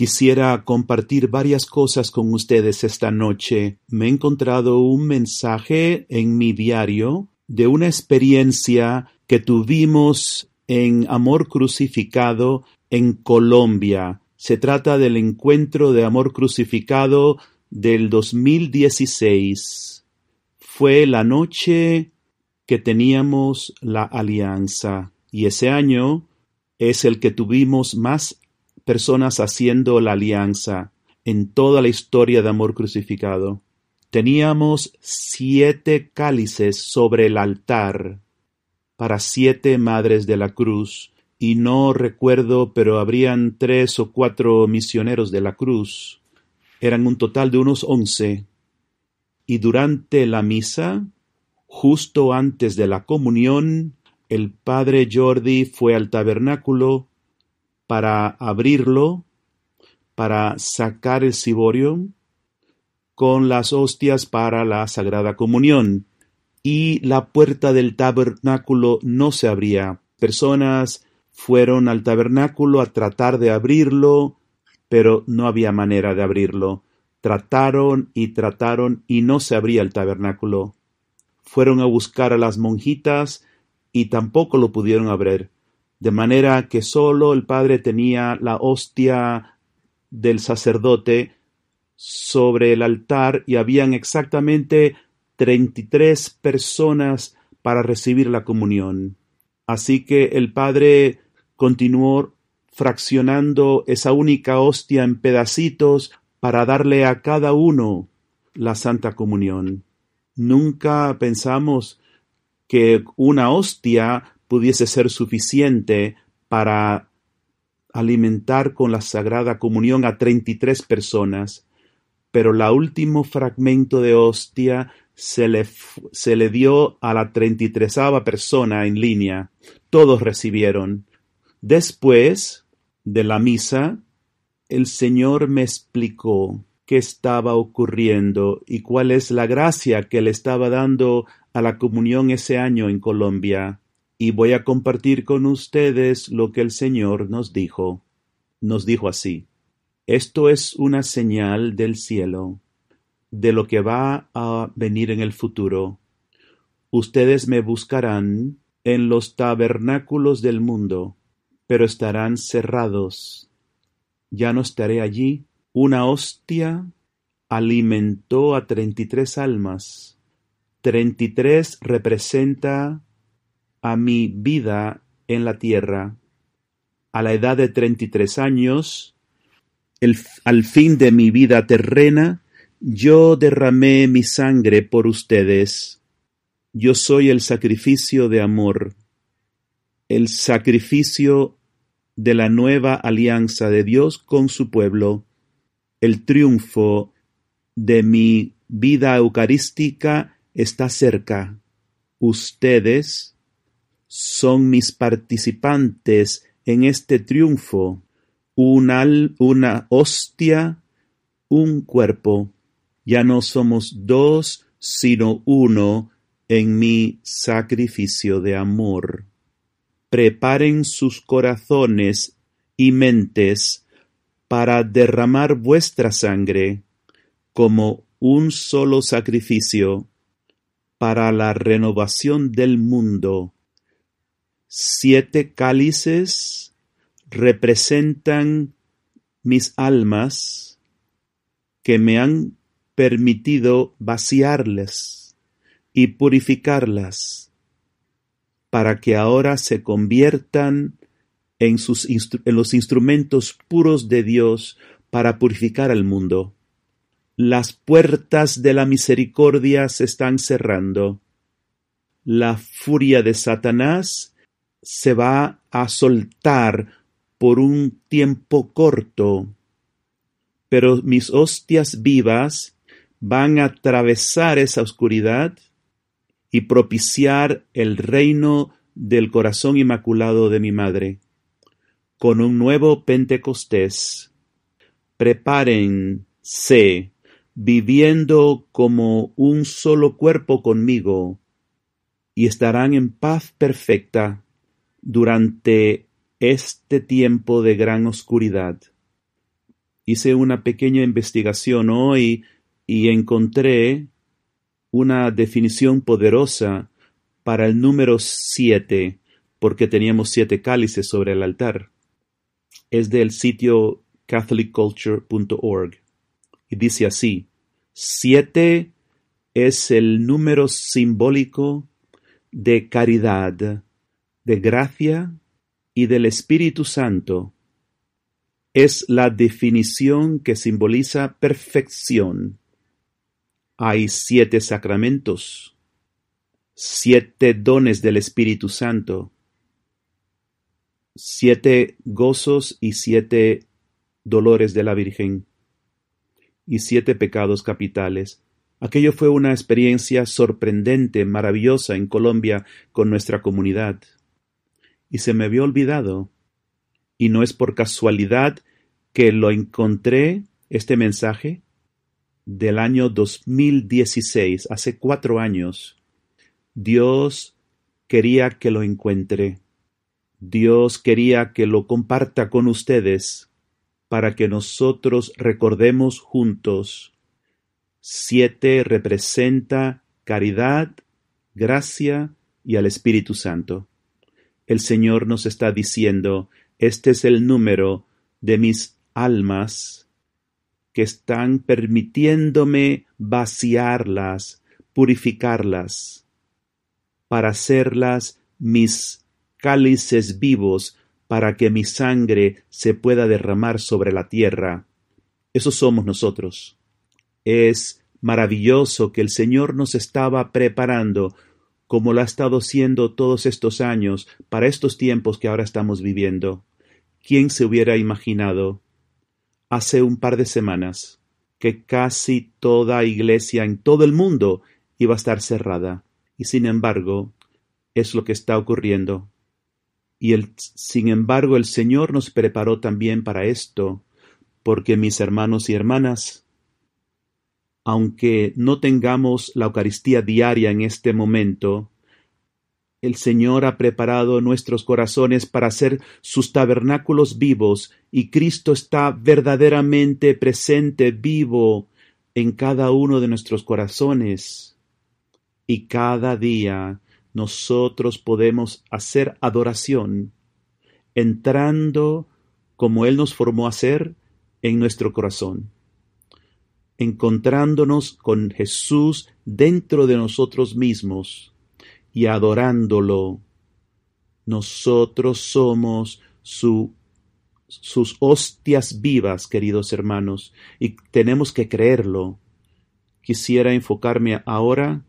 Quisiera compartir varias cosas con ustedes esta noche. Me he encontrado un mensaje en mi diario de una experiencia que tuvimos en Amor Crucificado en Colombia. Se trata del encuentro de Amor Crucificado del 2016. Fue la noche que teníamos la alianza y ese año es el que tuvimos más personas haciendo la alianza en toda la historia de amor crucificado. Teníamos siete cálices sobre el altar para siete madres de la cruz, y no recuerdo, pero habrían tres o cuatro misioneros de la cruz. Eran un total de unos once. Y durante la misa, justo antes de la comunión, el padre Jordi fue al tabernáculo para abrirlo, para sacar el ciborio con las hostias para la Sagrada Comunión. Y la puerta del tabernáculo no se abría. Personas fueron al tabernáculo a tratar de abrirlo, pero no había manera de abrirlo. Trataron y trataron y no se abría el tabernáculo. Fueron a buscar a las monjitas y tampoco lo pudieron abrir, de manera que sólo el padre tenía la hostia del sacerdote sobre el altar y habían exactamente treinta y tres personas para recibir la comunión. Así que el padre continuó fraccionando esa única hostia en pedacitos para darle a cada uno la Santa Comunión. Nunca pensamos que una hostia pudiese ser suficiente para alimentar con la Sagrada Comunión a treinta y tres personas, pero la último fragmento de hostia se le, se le dio a la treinta y tresava persona en línea. Todos recibieron. Después de la misa, el Señor me explicó qué estaba ocurriendo y cuál es la gracia que le estaba dando a la comunión ese año en Colombia y voy a compartir con ustedes lo que el Señor nos dijo. Nos dijo así, esto es una señal del cielo, de lo que va a venir en el futuro. Ustedes me buscarán en los tabernáculos del mundo, pero estarán cerrados. Ya no estaré allí. Una hostia alimentó a treinta y tres almas Treinta y tres representa a mi vida en la tierra. A la edad de treinta y tres años, al fin de mi vida terrena, yo derramé mi sangre por ustedes. Yo soy el sacrificio de amor, el sacrificio de la nueva alianza de Dios con su pueblo, el triunfo de mi vida eucarística está cerca. Ustedes son mis participantes en este triunfo. Una, una hostia, un cuerpo. Ya no somos dos, sino uno en mi sacrificio de amor. Preparen sus corazones y mentes para derramar vuestra sangre como un solo sacrificio para la renovación del mundo. Siete cálices representan mis almas que me han permitido vaciarles y purificarlas para que ahora se conviertan en, sus en los instrumentos puros de Dios para purificar al mundo. Las puertas de la misericordia se están cerrando. La furia de Satanás se va a soltar por un tiempo corto, pero mis hostias vivas van a atravesar esa oscuridad y propiciar el reino del corazón inmaculado de mi madre. Con un nuevo Pentecostés, prepárense viviendo como un solo cuerpo conmigo, y estarán en paz perfecta durante este tiempo de gran oscuridad. hice una pequeña investigación hoy y encontré una definición poderosa para el número siete, porque teníamos siete cálices sobre el altar. Es del sitio catholicculture.org y dice así, siete es el número simbólico de caridad, de gracia y del Espíritu Santo. Es la definición que simboliza perfección. Hay siete sacramentos, siete dones del Espíritu Santo, siete gozos y siete dolores de la Virgen, y siete pecados capitales. Aquello fue una experiencia sorprendente, maravillosa en Colombia con nuestra comunidad. Y se me había olvidado. Y no es por casualidad que lo encontré, este mensaje, del año 2016, hace cuatro años. Dios quería que lo encuentre. Dios quería que lo comparta con ustedes para que nosotros recordemos juntos Siete representa caridad, gracia y al Espíritu Santo. El Señor nos está diciendo, este es el número de mis almas que están permitiéndome vaciarlas, purificarlas, para hacerlas mis cálices vivos, para que mi sangre se pueda derramar sobre la tierra. Eso somos nosotros. Es maravilloso que el Señor nos estaba preparando, como lo ha estado haciendo todos estos años, para estos tiempos que ahora estamos viviendo. ¿Quién se hubiera imaginado hace un par de semanas que casi toda iglesia en todo el mundo iba a estar cerrada? Y sin embargo, es lo que está ocurriendo. Y el, sin embargo, el Señor nos preparó también para esto, porque mis hermanos y hermanas, aunque no tengamos la Eucaristía diaria en este momento, el Señor ha preparado nuestros corazones para ser sus tabernáculos vivos y Cristo está verdaderamente presente, vivo en cada uno de nuestros corazones. Y cada día nosotros podemos hacer adoración, entrando como Él nos formó hacer en nuestro corazón encontrándonos con Jesús dentro de nosotros mismos y adorándolo. Nosotros somos su, sus hostias vivas, queridos hermanos, y tenemos que creerlo. Quisiera enfocarme ahora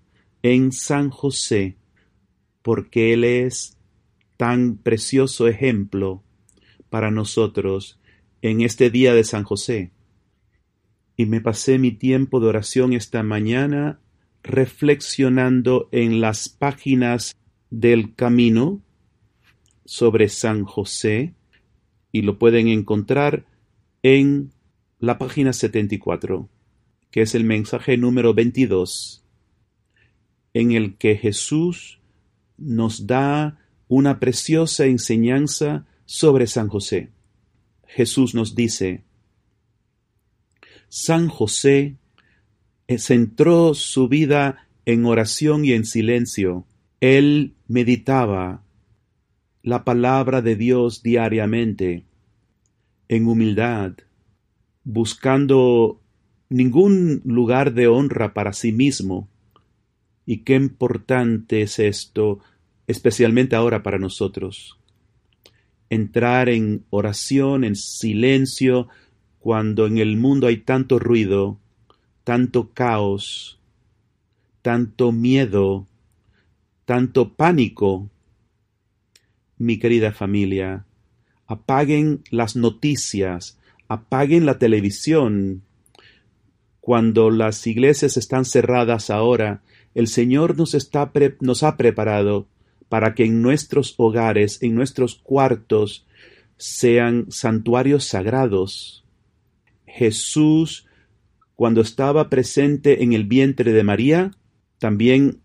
en San José, porque Él es tan precioso ejemplo para nosotros en este día de San José y me pasé mi tiempo de oración esta mañana reflexionando en las páginas del camino sobre San José y lo pueden encontrar en la página 74, que es el mensaje número 22, en el que Jesús nos da una preciosa enseñanza sobre San José. Jesús nos dice, San José eh, centró su vida en oración y en silencio. Él meditaba la palabra de Dios diariamente, en humildad, buscando ningún lugar de honra para sí mismo. Y qué importante es esto, especialmente ahora para nosotros. Entrar en oración, en silencio, cuando en el mundo hay tanto ruido, tanto caos, tanto miedo, tanto pánico. Mi querida familia, apaguen las noticias, apaguen la televisión. Cuando las iglesias están cerradas ahora, el Señor nos, está nos ha preparado para que en nuestros hogares, en nuestros cuartos, sean santuarios sagrados Jesús, cuando estaba presente en el vientre de María, también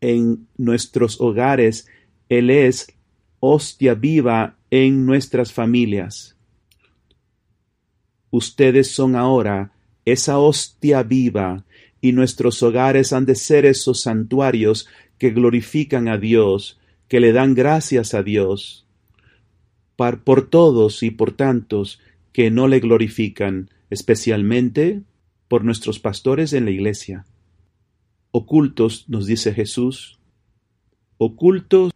en nuestros hogares, Él es hostia viva en nuestras familias. Ustedes son ahora esa hostia viva, y nuestros hogares han de ser esos santuarios que glorifican a Dios, que le dan gracias a Dios, por todos y por tantos que no le glorifican, especialmente por nuestros pastores en la iglesia. Ocultos, nos dice Jesús, ocultos,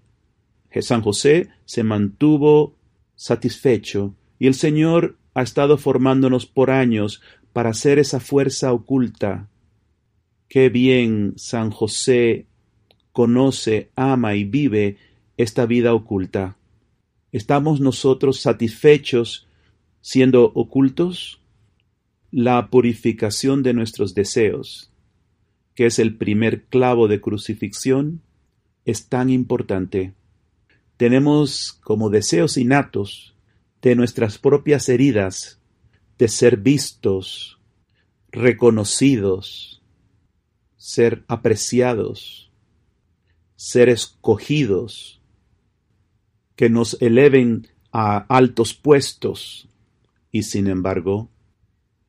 San José se mantuvo satisfecho y el Señor ha estado formándonos por años para ser esa fuerza oculta. Qué bien San José conoce, ama y vive esta vida oculta. ¿Estamos nosotros satisfechos siendo ocultos? La purificación de nuestros deseos, que es el primer clavo de crucifixión, es tan importante. Tenemos como deseos innatos de nuestras propias heridas, de ser vistos, reconocidos, ser apreciados, ser escogidos, que nos eleven a altos puestos. Y sin embargo,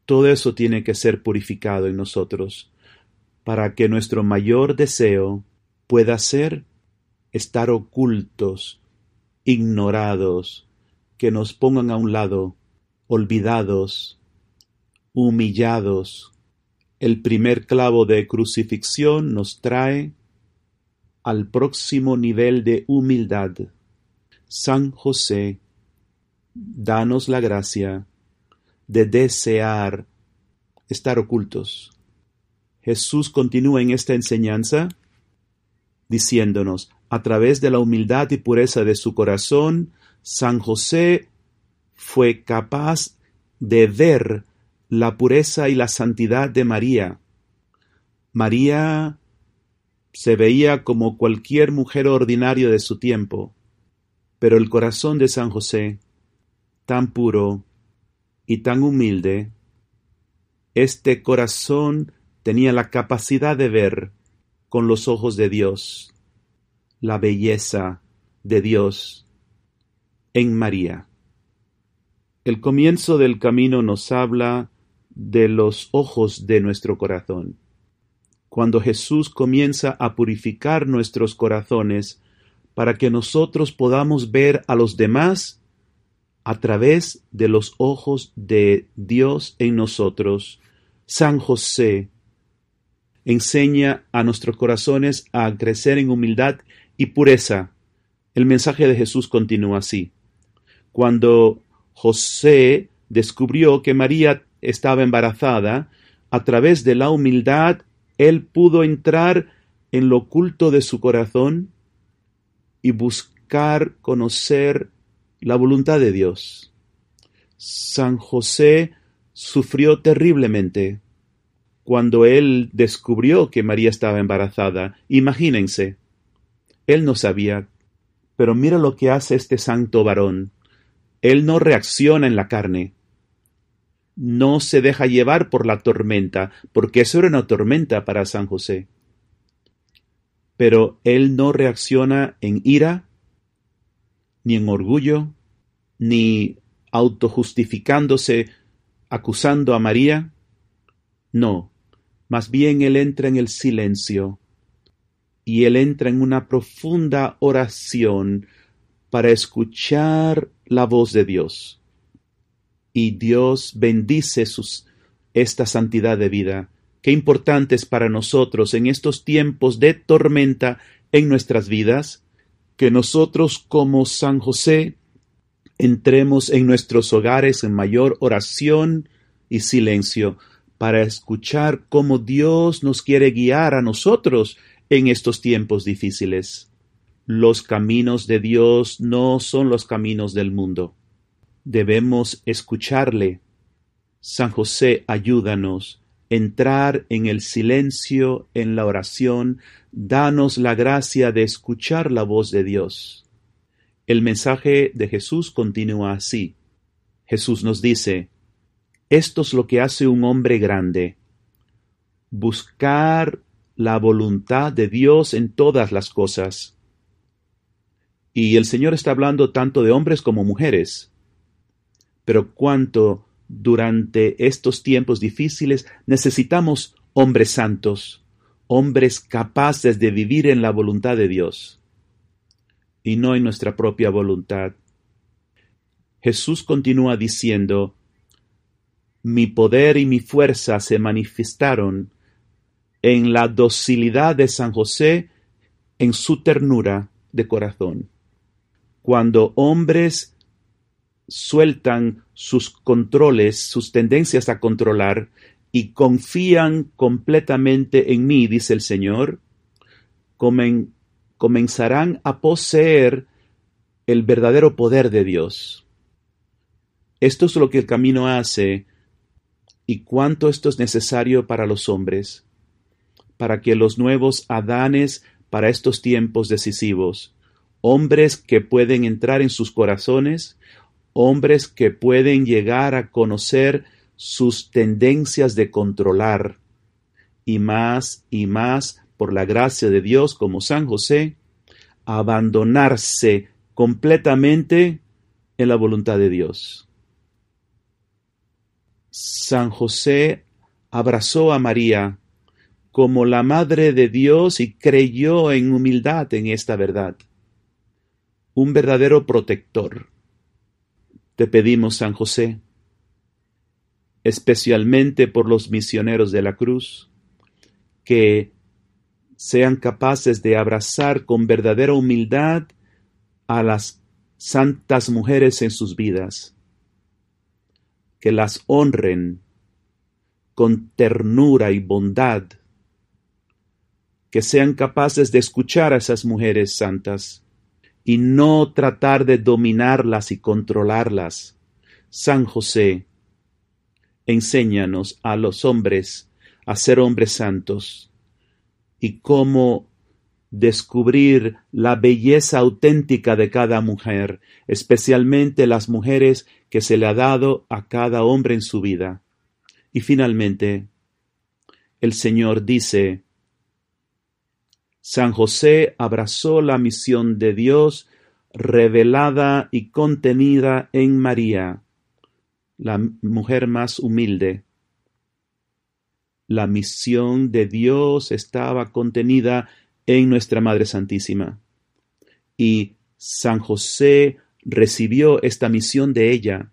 todo eso tiene que ser purificado en nosotros para que nuestro mayor deseo pueda ser estar ocultos, ignorados, que nos pongan a un lado, olvidados, humillados. El primer clavo de crucifixión nos trae al próximo nivel de humildad. San José, danos la gracia de desear estar ocultos. Jesús continúa en esta enseñanza diciéndonos, a través de la humildad y pureza de su corazón, San José fue capaz de ver la pureza y la santidad de María. María se veía como cualquier mujer ordinaria de su tiempo, pero el corazón de San José, tan puro y tan humilde, este corazón tenía la capacidad de ver con los ojos de Dios la belleza de Dios en María. El comienzo del camino nos habla de los ojos de nuestro corazón. Cuando Jesús comienza a purificar nuestros corazones para que nosotros podamos ver a los demás a través de los ojos de Dios en nosotros, San José enseña a nuestros corazones a crecer en humildad y pureza. El mensaje de Jesús continúa así. Cuando José descubrió que María estaba embarazada, a través de la humildad, él pudo entrar en lo oculto de su corazón y buscar conocer la voluntad de Dios. San José sufrió terriblemente cuando él descubrió que María estaba embarazada. Imagínense, él no sabía, pero mira lo que hace este santo varón. Él no reacciona en la carne, no se deja llevar por la tormenta, porque eso era una tormenta para San José. Pero él no reacciona en ira, ni en orgullo, ni autojustificándose, acusando a María. No, más bien él entra en el silencio y él entra en una profunda oración para escuchar la voz de Dios y Dios bendice sus, esta santidad de vida. Qué importante es para nosotros en estos tiempos de tormenta en nuestras vidas, que nosotros como San José entremos en nuestros hogares en mayor oración y silencio para escuchar cómo Dios nos quiere guiar a nosotros en estos tiempos difíciles. Los caminos de Dios no son los caminos del mundo debemos escucharle. San José, ayúdanos entrar en el silencio, en la oración, danos la gracia de escuchar la voz de Dios. El mensaje de Jesús continúa así. Jesús nos dice, esto es lo que hace un hombre grande, buscar la voluntad de Dios en todas las cosas. Y el Señor está hablando tanto de hombres como mujeres pero cuánto durante estos tiempos difíciles necesitamos hombres santos, hombres capaces de vivir en la voluntad de Dios y no en nuestra propia voluntad. Jesús continúa diciendo, Mi poder y mi fuerza se manifestaron en la docilidad de San José, en su ternura de corazón. Cuando hombres sueltan sus controles, sus tendencias a controlar, y confían completamente en mí, dice el Señor, comenzarán a poseer el verdadero poder de Dios. Esto es lo que el camino hace y cuánto esto es necesario para los hombres, para que los nuevos Adanes para estos tiempos decisivos, hombres que pueden entrar en sus corazones, hombres que pueden llegar a conocer sus tendencias de controlar, y más y más por la gracia de Dios como San José, abandonarse completamente en la voluntad de Dios. San José abrazó a María como la Madre de Dios y creyó en humildad en esta verdad. Un verdadero protector. Te pedimos, San José, especialmente por los misioneros de la cruz, que sean capaces de abrazar con verdadera humildad a las santas mujeres en sus vidas que las honren con ternura y bondad, que sean capaces de escuchar a esas mujeres santas y no tratar de dominarlas y controlarlas. San José, enséñanos a los hombres a ser hombres santos y cómo descubrir la belleza auténtica de cada mujer, especialmente las mujeres que se le ha dado a cada hombre en su vida. Y finalmente, el Señor dice, San José abrazó la misión de Dios revelada y contenida en María, la mujer más humilde. La misión de Dios estaba contenida en nuestra Madre Santísima. Y San José recibió esta misión de ella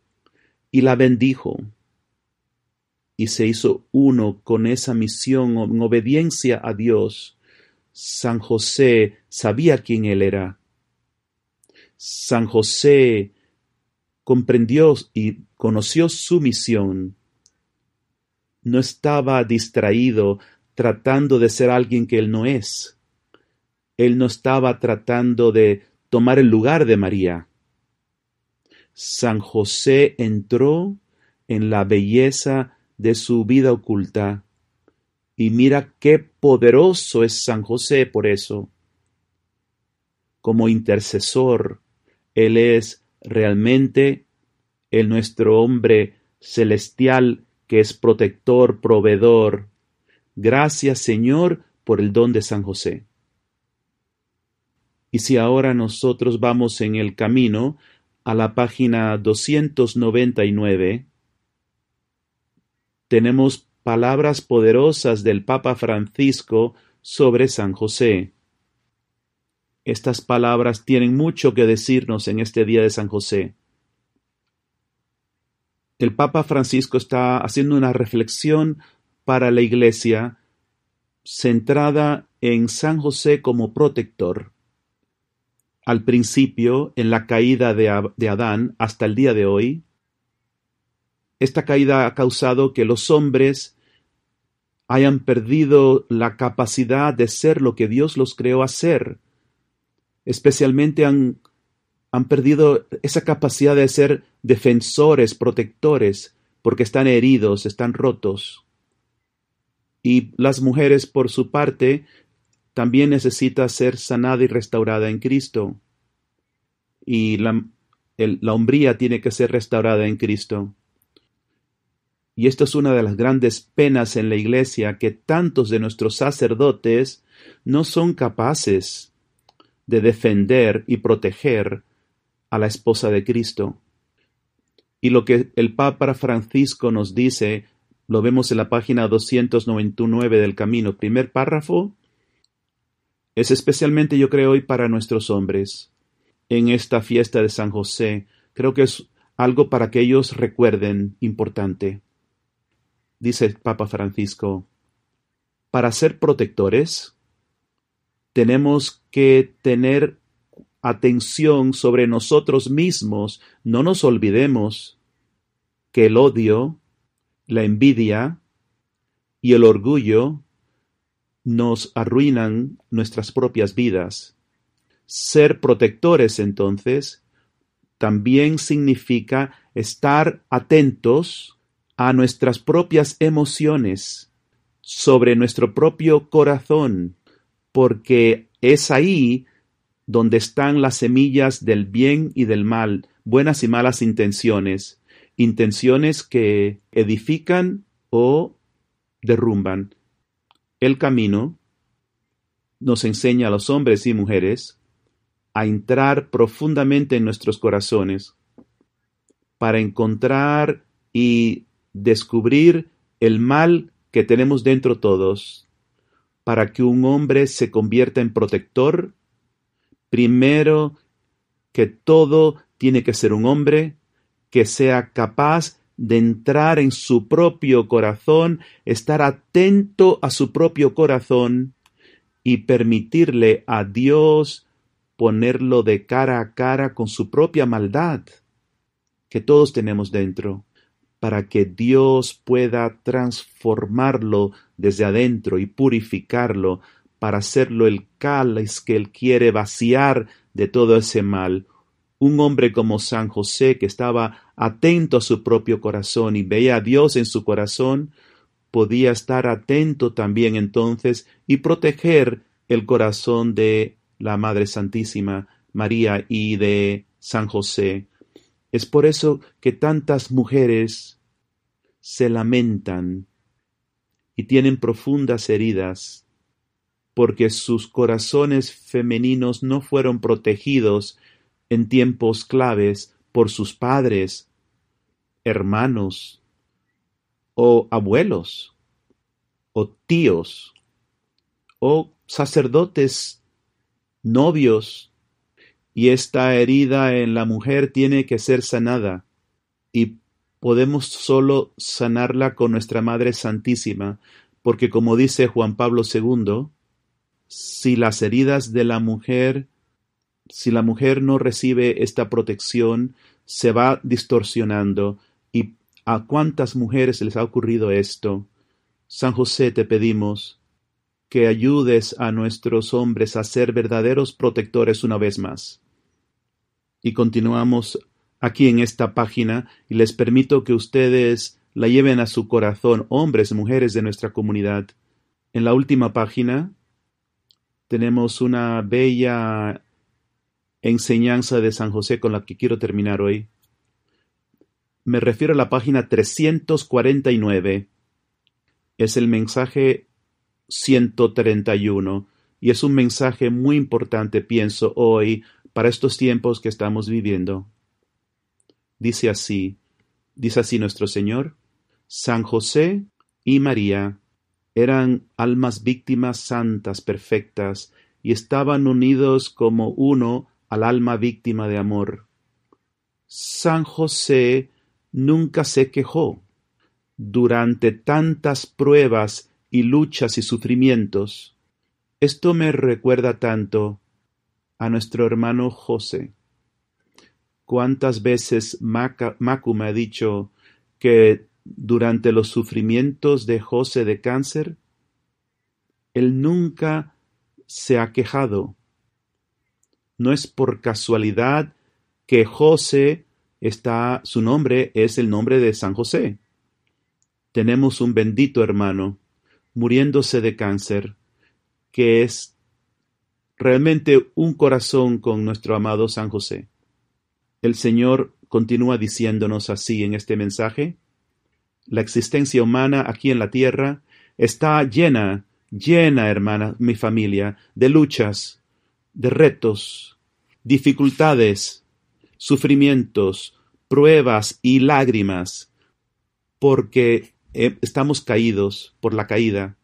y la bendijo y se hizo uno con esa misión en obediencia a Dios. San José sabía quién él era. San José comprendió y conoció su misión. No estaba distraído tratando de ser alguien que él no es. Él no estaba tratando de tomar el lugar de María. San José entró en la belleza de su vida oculta. Y mira qué poderoso es San José por eso. Como intercesor, Él es realmente el nuestro hombre celestial que es protector, proveedor. Gracias Señor por el don de San José. Y si ahora nosotros vamos en el camino a la página 299, tenemos palabras poderosas del Papa Francisco sobre San José. Estas palabras tienen mucho que decirnos en este día de San José. El Papa Francisco está haciendo una reflexión para la Iglesia centrada en San José como protector al principio, en la caída de, Adán, hasta el día de hoy, esta caída ha causado que los hombres hayan perdido la capacidad de ser lo que Dios los creó a ser. Especialmente han, han perdido esa capacidad de ser defensores, protectores, porque están heridos, están rotos. Y las mujeres, por su parte, también necesita ser sanada y restaurada en Cristo. Y la, la hombría tiene que ser restaurada en Cristo. Y esto es una de las grandes penas en la Iglesia, que tantos de nuestros sacerdotes no son capaces de defender y proteger a la esposa de Cristo. Y lo que el Papa Francisco nos dice, lo vemos en la página 299 del Camino, primer párrafo, es especialmente, yo creo, hoy para nuestros hombres. En esta fiesta de San José, creo que es algo para que ellos recuerden importante. Dice el Papa Francisco, para ser protectores, tenemos que tener atención sobre nosotros mismos. No nos olvidemos que el odio, la envidia y el orgullo nos arruinan nuestras propias vidas. Ser protectores, entonces, también significa estar atentos a nuestras propias emociones, sobre nuestro propio corazón, porque es ahí donde están las semillas del bien y del mal, buenas y malas intenciones, intenciones que edifican o derrumban. El camino nos enseña a los hombres y mujeres a entrar profundamente en nuestros corazones para encontrar y descubrir el mal que tenemos dentro todos, para que un hombre se convierta en protector Primero que todo tiene que ser un hombre que sea capaz de entrar en su propio corazón, estar atento a su propio corazón y permitirle a Dios ponerlo de cara a cara con su propia maldad que todos tenemos dentro, para que Dios pueda transformarlo desde adentro y purificarlo para hacerlo el cáliz que él quiere vaciar de todo ese mal. Un hombre como San José, que estaba atento a su propio corazón y veía a Dios en su corazón, podía estar atento también entonces y proteger el corazón de la Madre Santísima María y de San José. Es por eso que tantas mujeres se lamentan y tienen profundas heridas porque sus corazones femeninos no fueron protegidos en tiempos claves por sus padres, hermanos, o abuelos, o tíos, o sacerdotes, novios, y esta herida en la mujer tiene que ser sanada, y podemos solo sanarla con nuestra Madre Santísima, porque como dice Juan Pablo II, si las heridas de la mujer, si la mujer no recibe esta protección, se va distorsionando. ¿Y a cuántas mujeres les ha ocurrido esto? San José, te pedimos que ayudes a nuestros hombres a ser verdaderos protectores una vez más. Y continuamos aquí en esta página y les permito que ustedes la lleven a su corazón, hombres y mujeres de nuestra comunidad. En la última página tenemos una bella enseñanza de San José con la que quiero terminar hoy. Me refiero a la página 349. Es el mensaje 131 y es un mensaje muy importante, pienso, hoy para estos tiempos que estamos viviendo. Dice así, dice así nuestro Señor, San José y María eran almas víctimas santas perfectas y estaban unidos como uno al alma víctima de amor. San José nunca se quejó durante tantas pruebas y luchas y sufrimientos. Esto me recuerda tanto a nuestro hermano José. ¿Cuántas veces Macu me ha dicho que durante los sufrimientos de José de cáncer, él nunca se ha quejado. No es por casualidad que José está, su nombre es el nombre de San José. Tenemos un bendito hermano muriéndose de cáncer, que es realmente un corazón con nuestro amado San José. El Señor continúa diciéndonos así en este mensaje, la existencia humana aquí en la tierra está llena, llena, hermana, mi familia, de luchas, de retos, dificultades, sufrimientos, pruebas y lágrimas, porque estamos caídos por la caída.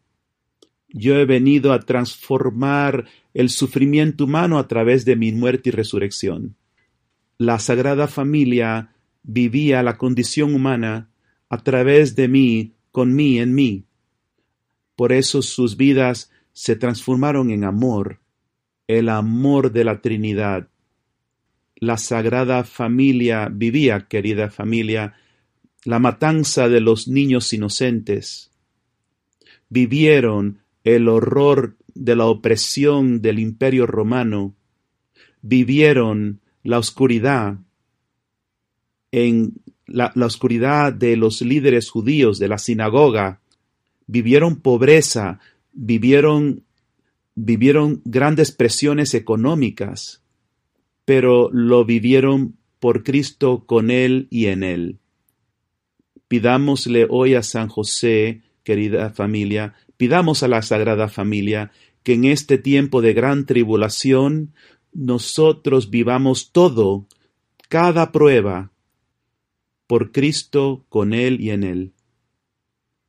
Yo he venido a transformar el sufrimiento humano a través de mi muerte y resurrección. La Sagrada Familia vivía la condición humana a través de mí, con mí, en mí. Por eso sus vidas se transformaron en amor, el amor de la Trinidad. La Sagrada Familia vivía, querida familia, la matanza de los niños inocentes. Vivieron el horror de la opresión del imperio romano. Vivieron la oscuridad en la, oscuridad de los líderes judíos de la sinagoga, vivieron pobreza, vivieron, vivieron grandes presiones económicas, pero lo vivieron por Cristo con Él y en Él. Pidámosle hoy a San José, querida familia, pidamos a la Sagrada Familia que en este tiempo de gran tribulación nosotros vivamos todo, cada prueba, por Cristo, con Él y en Él,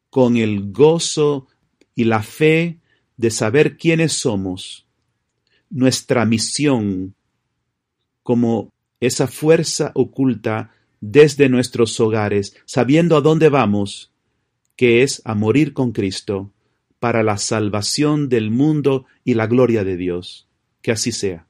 con el gozo y la fe de saber quiénes somos, nuestra misión como esa fuerza oculta desde nuestros hogares, sabiendo a dónde vamos, que es a morir con Cristo, para la salvación del mundo y la gloria de Dios. Que así sea.